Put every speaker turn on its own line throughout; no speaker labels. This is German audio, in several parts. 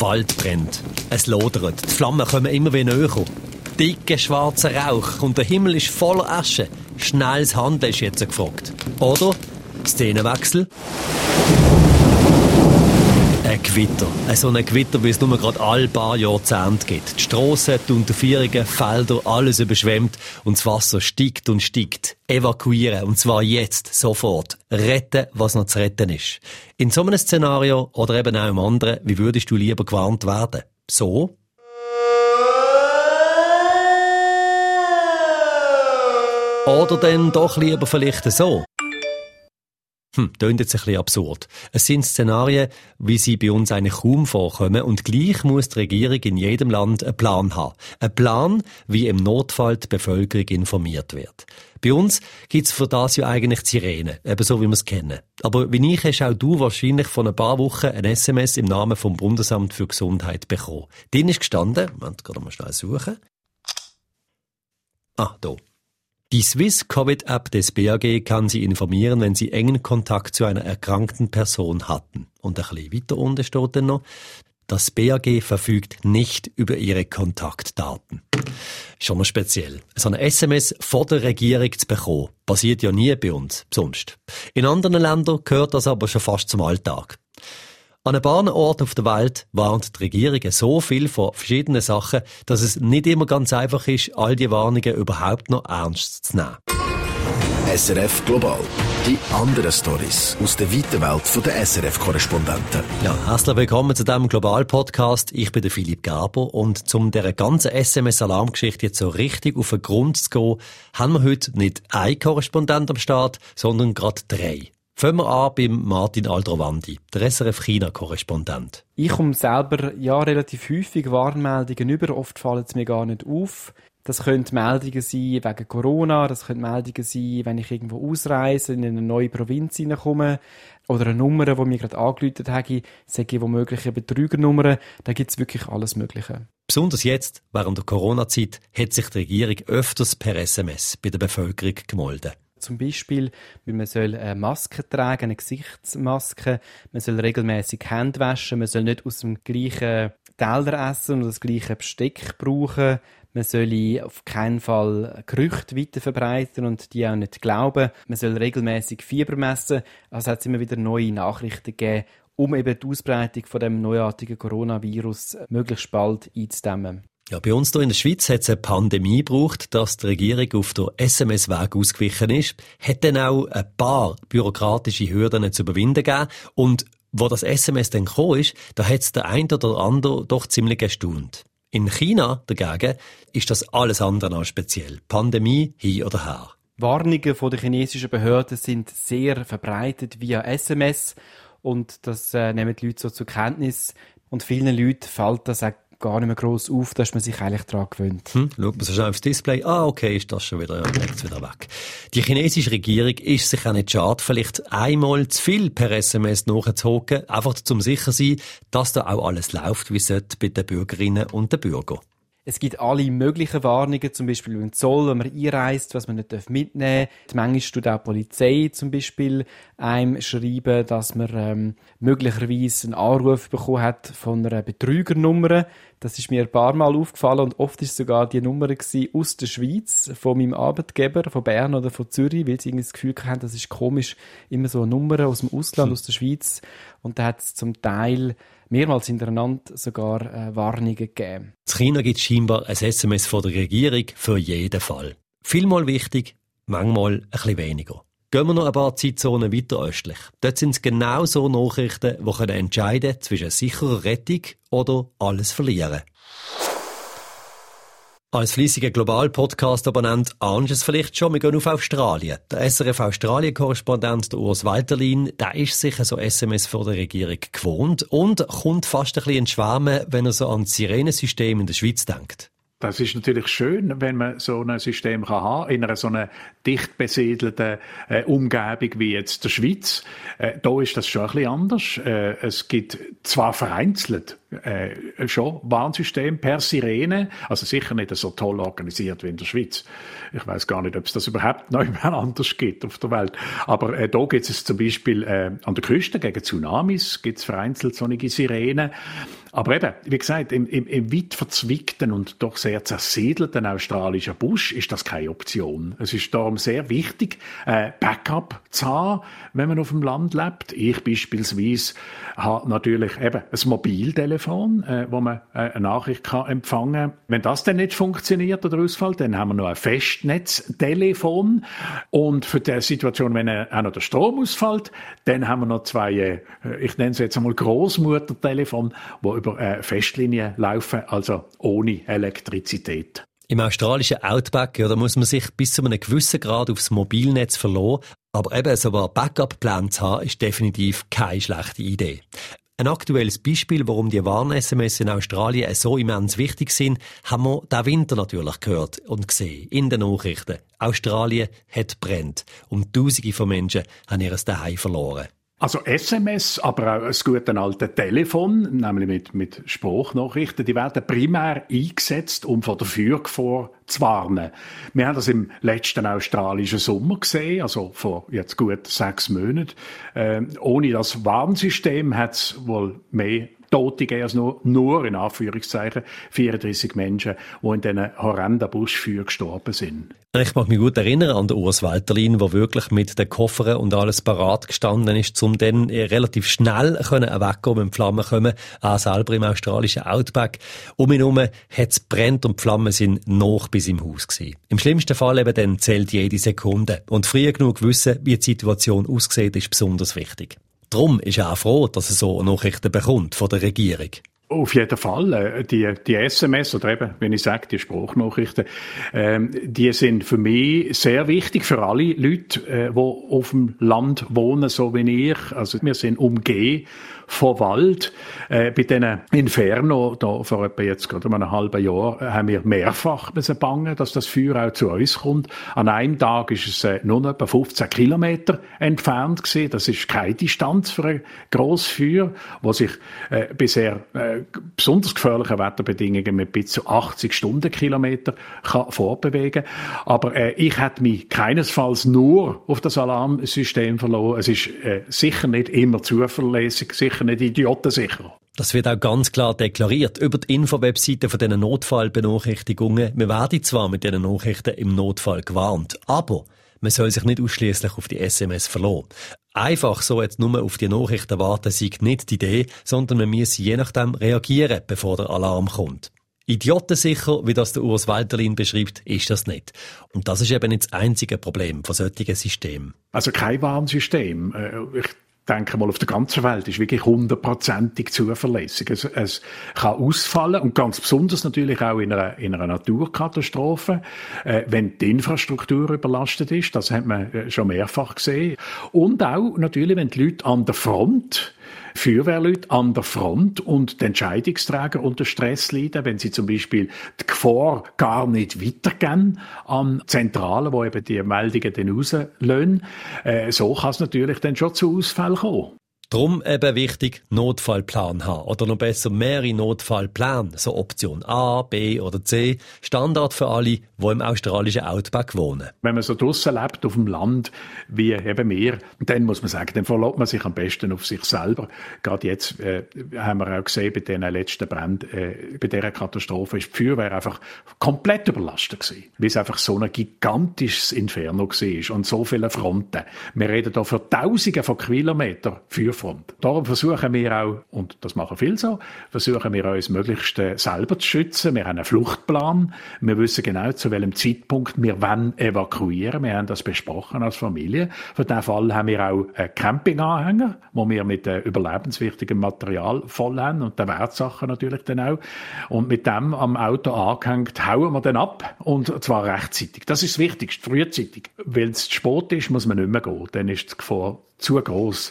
Wald brennt. Es lodert. Die Flammen kommen immer wieder näher. Dicker schwarzer Rauch und der Himmel ist voller Asche. Schnelles Handeln ist jetzt gefragt. Oder? Szenenwechsel. Ein Gewitter. So ein Gewitter, wie es nur gerade alle paar Jahrzehnte gibt. Die Strassen, die Unterführungen, Felder, alles überschwemmt und das Wasser steigt und steigt. Evakuieren, und zwar jetzt, sofort. Retten, was noch zu retten ist. In so einem Szenario oder eben auch im anderen, wie würdest du lieber gewarnt werden? So? Oder dann doch lieber vielleicht so? Hm, klingt jetzt ein bisschen absurd. Es sind Szenarien, wie sie bei uns eigentlich kaum vorkommen und gleich muss die Regierung in jedem Land einen Plan haben. Ein Plan, wie im Notfall die Bevölkerung informiert wird. Bei uns gibt's für das ja eigentlich die Sirene, eben so wie wir es kennen. Aber wie ich hast auch du wahrscheinlich vor ein paar Wochen ein SMS im Namen vom Bundesamt für Gesundheit bekommen. Drin ist gestanden, Moment, gerade mal schnell suchen. Ah, da. Die Swiss Covid App des BAG kann Sie informieren, wenn Sie engen Kontakt zu einer erkrankten Person hatten. Und ein bisschen weiter unten steht dann noch, das BAG verfügt nicht über Ihre Kontaktdaten. Schon mal speziell. So eine SMS vor der Regierung zu bekommen, passiert ja nie bei uns, sonst. In anderen Ländern gehört das aber schon fast zum Alltag. An ein paar Orten auf der Welt warnt die Regierung so viel von verschiedenen Sachen, dass es nicht immer ganz einfach ist, all die Warnungen überhaupt noch ernst zu nehmen.
SRF Global. Die anderen Stories aus der weiten Welt der SRF-Korrespondenten.
Ja, herzlich willkommen zu diesem Global-Podcast. Ich bin der Philipp Gerber und zum dieser ganzen SMS-Alarmgeschichte jetzt so richtig auf den Grund zu gehen, haben wir heute nicht einen Korrespondent am Start, sondern gerade drei. Fangen wir an beim Martin Aldrovandi, der SRF China-Korrespondent.
Ich komme selber ja relativ häufig Warnmeldungen über, oft fallen es mir gar nicht auf. Das können Meldungen sein wegen Corona, das können Meldungen sein, wenn ich irgendwo ausreise, in eine neue Provinz hineinkomme oder eine Nummer, die mir gerade angeläutet habe, sage ich womöglich eine Betrügernummer, da gibt es wirklich alles Mögliche.
Besonders jetzt, während der Corona-Zeit, hat sich die Regierung öfters per SMS bei der Bevölkerung gemolden.
Zum Beispiel, man soll eine Maske tragen, eine Gesichtsmaske, man soll regelmäßig Hände waschen, man soll nicht aus dem gleichen Teller essen und das gleiche Besteck brauchen, man soll auf keinen Fall Gerüchte weiter verbreiten und die auch nicht glauben. Man soll regelmäßig Fieber messen. Also hat es immer wieder neue Nachrichten gegeben, um eben die Ausbreitung von dem neuartigen Coronavirus möglichst bald einzudämmen.
Ja, bei uns hier in der Schweiz hat es eine Pandemie gebraucht, dass die Regierung auf der SMS-Weg ausgewichen ist. Hat dann auch ein paar bürokratische Hürden zu überwinden gegeben. Und wo das SMS dann gekommen ist, da hat es der ein oder andere doch ziemlich gestaunt. In China dagegen ist das alles andere als speziell. Pandemie hin oder her.
Warnungen von der chinesischen Behörden sind sehr verbreitet via SMS und das äh, nehmen die Leute so zur Kenntnis. Und vielen Leuten fällt das auch gar nicht mehr gross auf, dass man sich eigentlich daran gewöhnt.
Hm, schaut man so schnell aufs Display, ah, okay, ist das schon wieder, ja, legt's wieder weg. Die chinesische Regierung ist sich auch nicht schade, vielleicht einmal zu viel per SMS nachzuhocken, einfach zum sicher sein, dass da auch alles läuft, wie es bei den Bürgerinnen und den Bürgern.
Es gibt alle möglichen Warnungen, zum Beispiel beim Zoll, wenn man einreist, was man nicht mitnehmen darf. Manchmal tut auch die Polizei zum Beispiel einem schreiben, dass man ähm, möglicherweise einen Anruf bekommen hat von einer Betrügernummer. Das ist mir ein paar Mal aufgefallen und oft ist sogar die Nummer aus der Schweiz, von meinem Arbeitgeber, von Bern oder von Zürich, weil sie irgendwie das Gefühl haben, das ist komisch, immer so eine Nummer aus dem Ausland, hm. aus der Schweiz. Und da hat es zum Teil mehrmals hintereinander sogar äh, Warnungen gegeben.
In China gibt es scheinbar ein SMS von der Regierung für jeden Fall. Vielmal wichtig, manchmal ein bisschen weniger. Gehen wir noch ein paar Zeitzonen weiter östlich. Dort sind es genau so Nachrichten, die entscheiden können zwischen sicherer Rettung oder alles verlieren. Als fleissiger Global-Podcast-Abonnent ahnst es vielleicht schon, wir gehen auf Australien. Der SRF Australien-Korrespondent Urs Walterlin, der ist sicher so SMS vor der Regierung gewohnt und kommt fast ein bisschen ins Schwärmen, wenn er so an das Sirenensystem in der Schweiz denkt.
Das ist natürlich schön, wenn man so ein System kann haben in einer so einer dicht besiedelten äh, Umgebung wie jetzt der Schweiz. Äh, da ist das schon ein bisschen anders. Äh, es gibt zwar vereinzelt äh, schon Warnsystem per Sirene, also sicher nicht so toll organisiert wie in der Schweiz. Ich weiß gar nicht, ob es das überhaupt noch anders gibt auf der Welt. Aber äh, da gibt es zum Beispiel äh, an der Küste gegen Tsunamis gibt es vereinzelt solche Sirenen. Aber eben, wie gesagt, im, im, im weit verzwickten und doch sehr zersiedelten australischen Busch ist das keine Option. Es ist darum sehr wichtig, äh, Backup zu haben, wenn man auf dem Land lebt. Ich beispielsweise habe natürlich eben ein Mobiltelefon, äh, wo man äh, eine Nachricht kann empfangen kann. Wenn das dann nicht funktioniert oder ausfällt, dann haben wir noch ein Festnetztelefon. Und für die Situation, wenn auch noch der Strom ausfällt, dann haben wir noch zwei, äh, ich nenne es jetzt einmal Großmuttertelefon, wo über äh, Festlinien laufen, also ohne Elektrizität.
Im australischen Outback ja, da muss man sich bis zu einem gewissen Grad aufs Mobilnetz verlassen. Aber eben so ein Backup-Plan zu haben, ist definitiv keine schlechte Idee. Ein aktuelles Beispiel, warum die Warn-SMS in Australien so immens wichtig sind, haben wir diesen Winter natürlich gehört und gesehen in den Nachrichten. Australien hat brennt und Tausende von Menschen haben ihr Daheim verloren.
Also SMS, aber auch das gute alte Telefon, nämlich mit, mit Spruchnachrichten, die werden primär eingesetzt, um vor der Feuergefahr zu warnen. Wir haben das im letzten australischen Sommer gesehen, also vor jetzt gut sechs Monaten. Ähm, ohne das Warnsystem hat es wohl mehr Tote gegeben, also nur, nur in Anführungszeichen 34 Menschen, die in diesen horrenden Buschfeuer gestorben sind.
Ich mag mich gut erinnern an den Urs Walterlin, der wirklich mit den Koffern und alles parat gestanden ist, um dann relativ schnell wegkommen, wenn Flammen kommen, auch selber im australischen Outback. Um ihn herum hat es brennt und die Flammen sind noch bis im Haus gewesen. Im schlimmsten Fall eben dann zählt jede Sekunde. Und früh genug wissen, wie die Situation aussieht, ist besonders wichtig. Darum ist er auch froh, dass er so Nachrichten bekommt von der Regierung.
Auf jeden Fall. Äh, die, die SMS oder eben, wenn ich sage, die Spruchnachrichten, ähm, die sind für mich sehr wichtig für alle Leute, äh, die auf dem Land wohnen, so wie ich. Also wir sind umgeben von Wald. Äh, bei diesen Inferno, da vor etwa jetzt gerade einem halben Jahr, haben wir mehrfach bangen, dass das Feuer auch zu uns kommt. An einem Tag ist es äh, nur etwa 15 Kilometer entfernt gewesen. Das ist keine Distanz für ein grosses Feuer, wo sich äh, bisher äh, besonders gefährlichen Wetterbedingungen mit bis zu 80 Stundenkilometer kann. Aber äh, ich hätte mich keinesfalls nur auf das Alarmsystem verloren. Es ist äh, sicher nicht immer zuverlässig, sicher sicher nicht idiotensicher.
Das wird auch ganz klar deklariert über die Infowebseite von diesen Notfallbenachrichtigungen. Wir werden zwar mit diesen Nachrichten im Notfall gewarnt, aber man soll sich nicht ausschließlich auf die SMS verlassen. Einfach so jetzt nur auf die Nachrichten warten, sei nicht die Idee, sondern man muss je nachdem reagieren, bevor der Alarm kommt. Idiotensicher, wie das der Urs Walterlin beschreibt, ist das nicht. Und das ist eben nicht das einzige Problem von solchen Systemen.
Also kein Warnsystem. Äh, ich denke mal, auf der ganzen Welt ist wirklich hundertprozentig zuverlässig. Es, es kann ausfallen und ganz besonders natürlich auch in einer, in einer Naturkatastrophe, äh, wenn die Infrastruktur überlastet ist. Das hat man äh, schon mehrfach gesehen. Und auch natürlich, wenn die Leute an der Front Feuerwehrleute an der Front und die Entscheidungsträger unter Stress leiden, wenn sie zum Beispiel die Gefahr gar nicht weitergeben an Zentralen, wo eben die Meldungen dann rauslösen. Äh, so kann es natürlich dann schon zu Ausfällen kommen.
Drum eben wichtig, Notfallplan haben. Oder noch besser mehrere Notfallpläne. So Option A, B oder C. Standard für alle, die im australischen Outback wohnen.
Wenn man so draussen lebt, auf dem Land, wie eben wir, dann muss man sagen, dann verlässt man sich am besten auf sich selber. Gerade jetzt äh, haben wir auch gesehen, bei den letzten Bränden, äh, bei dieser Katastrophe ist die Feuerwehr einfach komplett überlastet gewesen. Weil es einfach so ein gigantisches Inferno war und so viele Fronten. Wir reden da für Tausende von Kilometern Feuerwehr Front. Darum versuchen wir auch, und das machen viele so, versuchen wir uns möglichst äh, selber zu schützen. Wir haben einen Fluchtplan. Wir wissen genau, zu welchem Zeitpunkt wir wann evakuieren. Wir haben das besprochen als Familie. Für diesen Fall haben wir auch einen Campinganhänger, wo wir mit äh, überlebenswichtigem Material voll haben und den Wertsachen natürlich dann auch. Und mit dem am Auto angehängt, hauen wir dann ab und zwar rechtzeitig. Das ist das Wichtigste, frühzeitig. Wenn es zu spät ist, muss man nicht mehr gehen. Dann ist die Gefahr zu groß.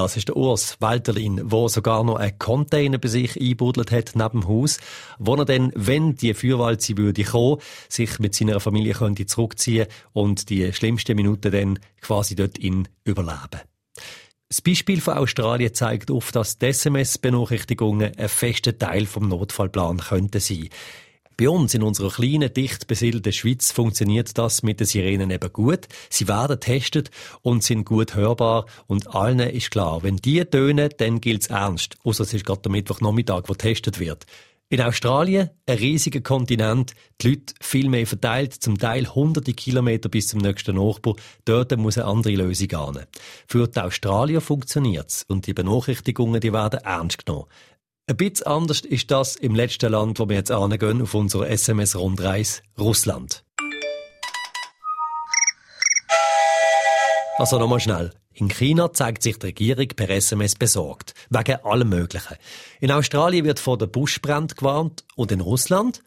Das ist der Urs Walterlin, wo sogar noch einen Container bei sich einbuddelt hat neben dem Haus, wo er dann, wenn die Feuerwalze würde kommen, sich mit seiner Familie könnte zurückziehen und die schlimmsten Minuten dann quasi dort in überleben. Das Beispiel von Australien zeigt auf, dass SMS-Benachrichtigungen ein fester Teil vom Notfallplan könnten sein. Bei uns in unserer kleinen, dicht besiedelten Schweiz funktioniert das mit den Sirenen eben gut. Sie werden getestet und sind gut hörbar und allen ist klar, wenn die tönen, dann gilt's ernst. Außer es ist gerade der Mittwochnachmittag, wo getestet wird. In Australien, ein riesiger Kontinent, die Leute viel mehr verteilt, zum Teil hunderte Kilometer bis zum nächsten Nachbar. Dort muss eine andere Lösung gehen. Für die Australier funktioniert's und die Benachrichtigungen, die werden ernst genommen. Ein bisschen anders ist das im letzten Land, wo wir jetzt angehen, auf unserer SMS-Rundreise, Russland. Also nochmal schnell. In China zeigt sich die Regierung per SMS besorgt. Wegen allem Möglichen. In Australien wird vor der Buschbrand gewarnt und in Russland?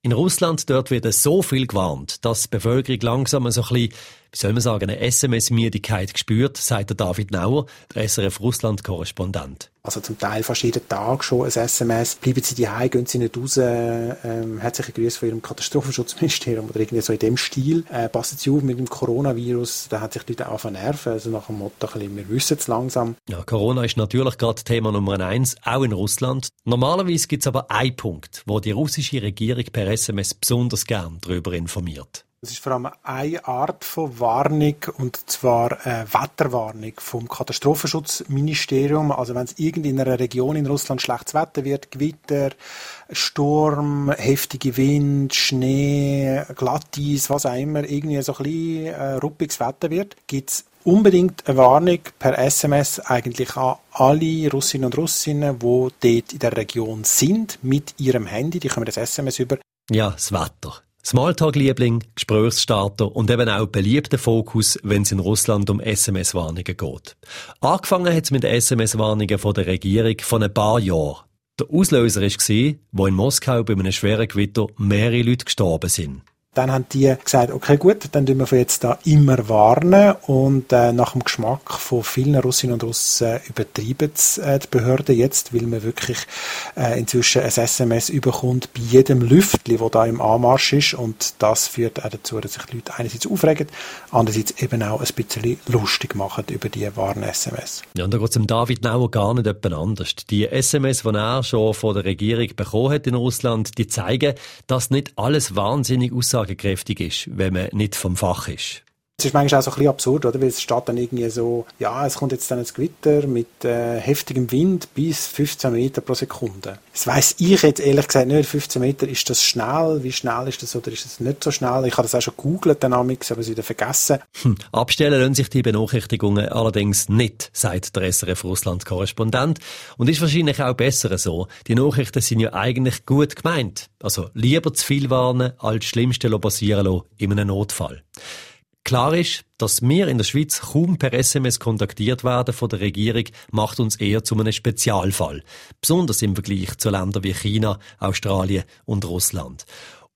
In Russland dort wird so viel gewarnt, dass die Bevölkerung langsam so ein bisschen, wie soll man sagen, eine SMS-Müdigkeit gespürt, sagt der David Nauer, der SRF Russland-Korrespondent.
Also zum Teil fast jeden Tag schon ein SMS. Bleiben Sie daheim, gehen Sie nicht raus. Ähm, herzliche Grüße von Ihrem Katastrophenschutzministerium oder irgendwie so in dem Stil. Äh, passen Sie auf mit dem Coronavirus. Da hat sich die Leute auch nerven. Also nach dem Motto, ein bisschen, wir wissen es langsam.
Ja, Corona ist natürlich gerade Thema Nummer eins, auch in Russland. Normalerweise gibt es aber einen Punkt, wo die russische Regierung per SMS besonders gern darüber informiert.
Das ist vor allem eine Art von Warnung, und zwar eine Wetterwarnung vom Katastrophenschutzministerium. Also wenn es in einer Region in Russland schlechtes Wetter wird, Gewitter, Sturm, heftige Wind, Schnee, Glatteis, was auch immer, irgendwie so ein bisschen äh, ruppiges Wetter wird, gibt es unbedingt eine Warnung per SMS eigentlich an alle Russinnen und Russinnen, die dort in der Region sind, mit ihrem Handy. Die kommen das SMS über.
Ja, das Wetter. Smalltalk-Liebling, Gesprächsstarter und eben auch beliebter Fokus, wenn es in Russland um SMS-Warnungen geht. Angefangen hat es mit SMS-Warnungen von der Regierung von ein paar Jahren. Der Auslöser war, wo in Moskau bei einem schweren Gewitter mehrere Leute gestorben sind.
Dann haben die gesagt, okay gut, dann tun wir von jetzt da immer warnen und äh, nach dem Geschmack von vielen Russinnen und Russen übertreiben es äh, die Behörden jetzt, weil man wirklich äh, inzwischen ein SMS überkommt bei jedem Lüftli, wo da im Anmarsch ist und das führt auch dazu, dass sich die Leute einerseits aufregen, andererseits eben auch ein bisschen lustig machen über die Warn-SMS.
Ja, und da geht es dem David Nauer gar nicht etwas anders. Die SMS, die er schon von der Regierung bekommen hat in Russland, die zeigen, dass nicht alles wahnsinnig aussagt aussagekräftig ist, wenn man nicht vom Fach ist.
Es ist manchmal auch so ein bisschen absurd, oder? Weil es steht dann irgendwie so, ja, es kommt jetzt dann ein Gewitter mit äh, heftigem Wind bis 15 Meter pro Sekunde. Das weiss ich jetzt ehrlich gesagt nicht. 15 Meter, ist das schnell? Wie schnell ist das oder ist das nicht so schnell? Ich habe das auch schon gegoogelt, dann ich es wieder vergessen.
Hm. Abstellen lassen sich die Benachrichtigungen allerdings nicht, sagt der SRF Russland-Korrespondent. Und ist wahrscheinlich auch besser so. Die Nachrichten sind ja eigentlich gut gemeint. Also lieber zu viel warnen, als das Schlimmste passieren lassen in einem Notfall. Klar ist, dass wir in der Schweiz kaum per SMS kontaktiert werden von der Regierung, macht uns eher zu einem Spezialfall. Besonders im Vergleich zu Ländern wie China, Australien und Russland.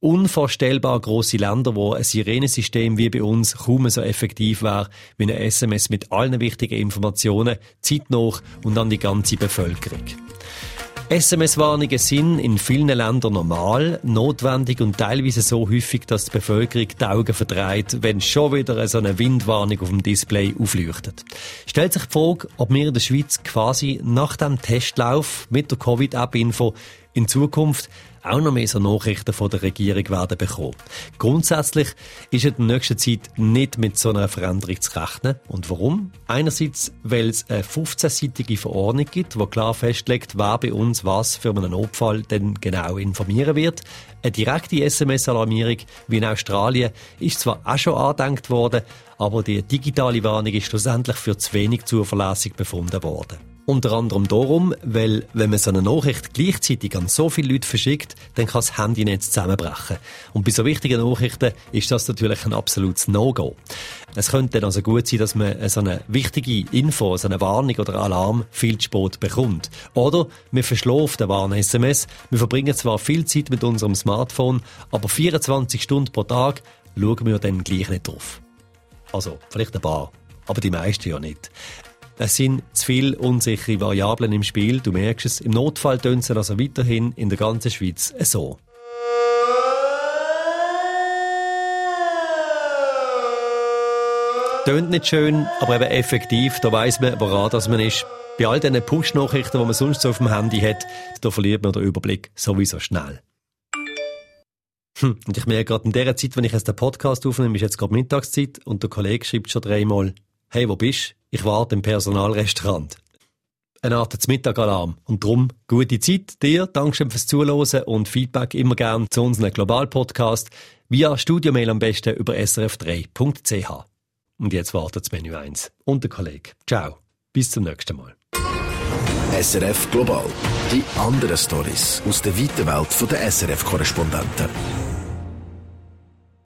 Unvorstellbar große Länder, wo ein Sirenesystem wie bei uns kaum so effektiv wäre wie eine SMS mit allen wichtigen Informationen, zeitnah und an die ganze Bevölkerung. SMS-Warnungen sind in vielen Ländern normal, notwendig und teilweise so häufig, dass die Bevölkerung die Augen verdreht, wenn schon wieder so eine Windwarnung auf dem Display aufleuchtet. Stellt sich die Frage, ob wir in der Schweiz quasi nach dem Testlauf mit der Covid-App-Info in Zukunft auch noch mehr so Nachrichten von der Regierung werden bekommen. Grundsätzlich ist in der nächsten Zeit nicht mit so einer Veränderung zu rechnen. Und warum? Einerseits, weil es eine 15-seitige Verordnung gibt, die klar festlegt, wer bei uns was für einen Notfall denn genau informieren wird. Eine direkte SMS-Alarmierung wie in Australien ist zwar auch schon angedenkt worden, aber die digitale Warnung ist schlussendlich für zu wenig zuverlässig befunden worden. Unter anderem darum, weil, wenn man so eine Nachricht gleichzeitig an so viele Leute verschickt, dann kann das Handynetz zusammenbrechen. Und bei so wichtigen Nachrichten ist das natürlich ein absolutes No-Go. Es könnte dann also gut sein, dass man so eine wichtige Info, so eine Warnung oder Alarm viel zu spät bekommt. Oder man verschläft eine Warn-SMS. Wir verbringen zwar viel Zeit mit unserem Smartphone, aber 24 Stunden pro Tag schauen wir dann gleich nicht drauf. Also, vielleicht ein paar, aber die meisten ja nicht. Es sind zu viele unsichere Variablen im Spiel, du merkst es. Im Notfall tönt es also weiterhin in der ganzen Schweiz so. Tönt nicht schön, aber eben effektiv, da weiss man, woran das man ist. Bei all diesen Push-Nachrichten, die man sonst so auf dem Handy hat, da verliert man den Überblick sowieso schnell. Hm, und ich merke gerade in der Zeit, wenn ich jetzt den Podcast aufnehme, ist jetzt gerade Mittagszeit und der Kollege schreibt schon dreimal, hey, wo bist? Ich warte im Personalrestaurant. Eine Art Mittagalarm. Und drum gute Zeit dir. Dankeschön fürs Zuhören und Feedback immer gern zu unserem Global-Podcast via Studiomail am besten über srf3.ch. Und jetzt wartet das Menü 1 und der Kollege. Ciao. Bis zum nächsten Mal.
SRF Global. Die anderen Stories aus der weiten Welt der SRF-Korrespondenten.